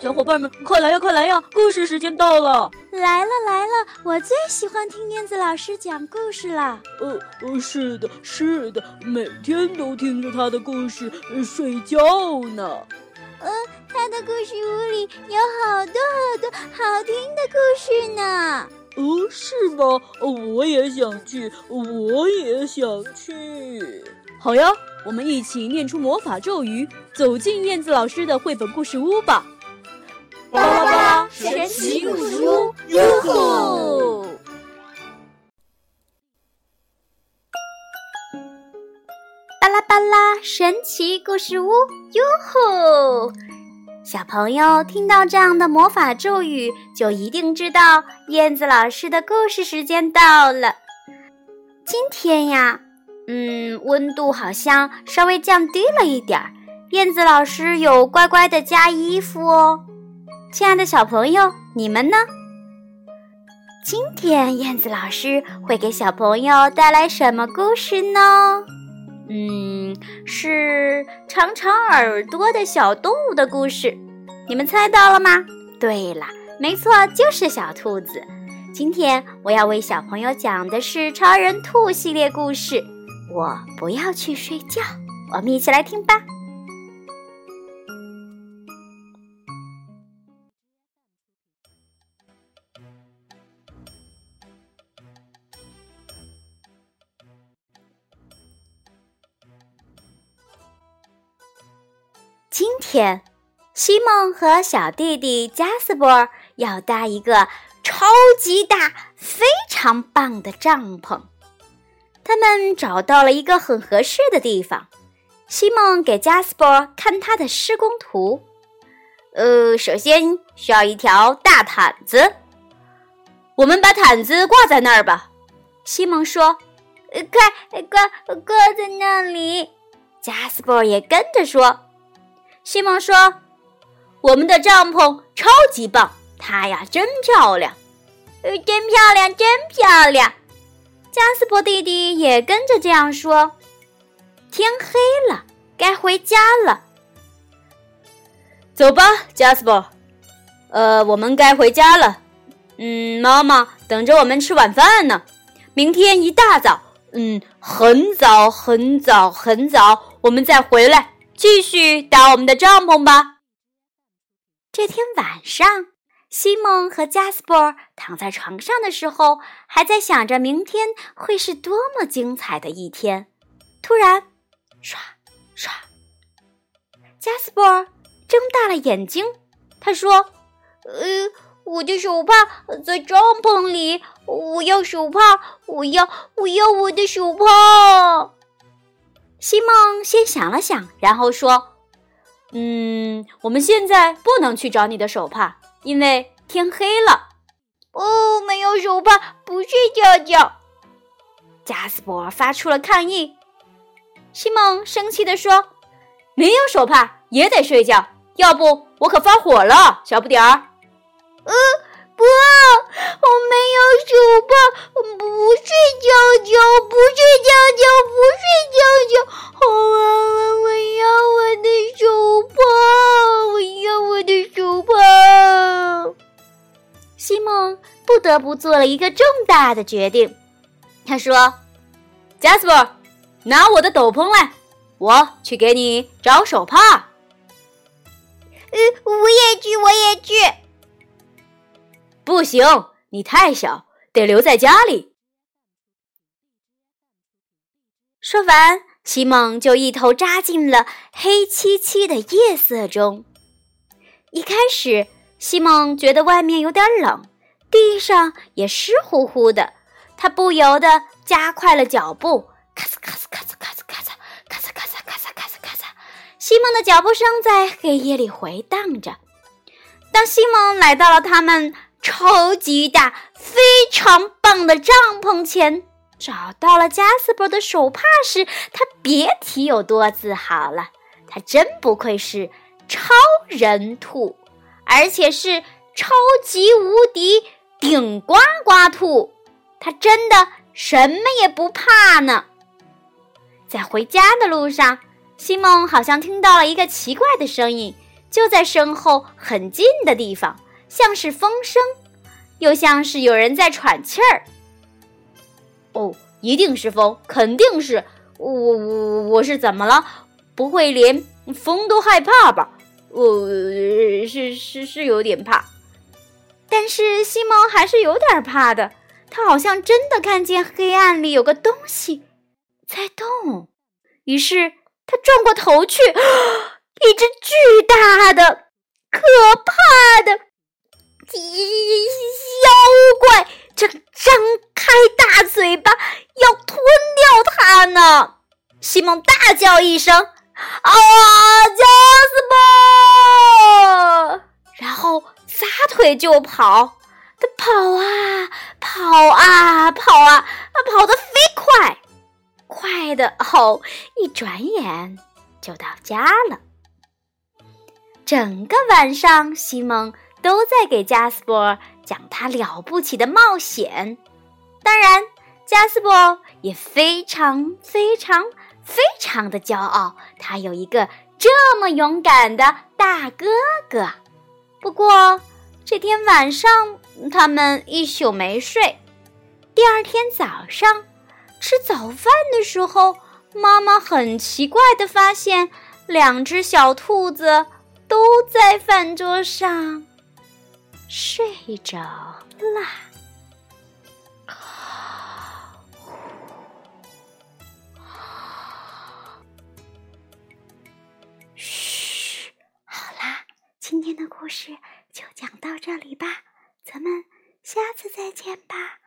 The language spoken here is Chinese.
小伙伴们，快来呀，快来呀！故事时间到了！来了来了，我最喜欢听燕子老师讲故事了。呃呃，是的，是的，每天都听着他的故事睡觉呢。呃，他的故事屋里有好多好多好听的故事呢。哦，是吗？我也想去，我也想去。好呀，我们一起念出魔法咒语，走进燕子老师的绘本故事屋吧。巴拉巴拉神奇故事屋，哟吼！巴拉巴拉神奇故事屋，哟吼！小朋友听到这样的魔法咒语，就一定知道燕子老师的故事时间到了。今天呀，嗯，温度好像稍微降低了一点儿，燕子老师有乖乖的加衣服哦。亲爱的小朋友，你们呢？今天燕子老师会给小朋友带来什么故事呢？嗯，是长长耳朵的小动物的故事，你们猜到了吗？对了，没错，就是小兔子。今天我要为小朋友讲的是超人兔系列故事。我不要去睡觉，我们一起来听吧。天，西蒙和小弟弟加斯伯要搭一个超级大、非常棒的帐篷。他们找到了一个很合适的地方。西蒙给加斯伯看他的施工图。呃，首先需要一条大毯子。我们把毯子挂在那儿吧。西蒙说：“快挂挂在那里。”加斯伯也跟着说。西蒙说：“我们的帐篷超级棒，它呀真漂亮，呃，真漂亮，真漂亮。”加斯伯弟弟也跟着这样说。天黑了，该回家了。走吧，加斯伯。呃，我们该回家了。嗯，妈妈等着我们吃晚饭呢。明天一大早，嗯，很早很早很早，我们再回来。继续搭我们的帐篷吧。这天晚上，西蒙和加斯伯躺在床上的时候，还在想着明天会是多么精彩的一天。突然，刷刷，加斯伯睁大了眼睛。他说：“呃，我的手帕在帐篷里，我要手帕，我要，我要我的手帕。”西蒙先想了想，然后说：“嗯，我们现在不能去找你的手帕，因为天黑了。”“哦，没有手帕，不睡觉觉。”加斯伯发出了抗议。西蒙生气地说：“没有手帕也得睡觉，要不我可发火了，小不点儿。”“呃。”不，我没有手帕，不睡觉觉，不做了一个重大的决定。他说：“：“Jasper，，拿我的斗篷来，我去给你找手帕。”呃，我也去，我也去。不行，你太小，得留在家里。说完，西蒙就一头扎进了黑漆漆的夜色中。一开始，西蒙觉得外面有点冷，地上也湿乎乎的，他不由得加快了脚步。咔嚓咔嚓咔嚓咔嚓咔嚓咔嚓咔嚓咔嚓咔嚓咔嚓，西蒙的脚步声在黑夜里回荡着。当西蒙来到了他们。超级大、非常棒的帐篷前，找到了加斯伯的手帕时，他别提有多自豪了。他真不愧是超人兔，而且是超级无敌顶呱呱兔。它真的什么也不怕呢。在回家的路上，西蒙好像听到了一个奇怪的声音，就在身后很近的地方，像是风声，又像是有人在喘气儿。哦，一定是风，肯定是我我我是怎么了？不会连风都害怕吧？我是是是有点怕，但是西蒙还是有点怕的。他好像真的看见黑暗里有个东西在动，于是他转过头去，一只巨大的、可怕的妖怪正张开大嘴巴要吞掉他呢。西蒙大叫一声：“啊，加斯伯！”然后撒腿就跑。他跑啊跑啊跑啊，他跑得飞快，快的哦，一转眼就到家了。整个晚上，西蒙都在给加斯伯讲他了不起的冒险。当然，加斯伯也非常非常非常的骄傲，他有一个这么勇敢的大哥哥。不过，这天晚上。他们一宿没睡。第二天早上吃早饭的时候，妈妈很奇怪的发现，两只小兔子都在饭桌上睡着了。今天的故事就讲到这里吧。咱们下次再见吧。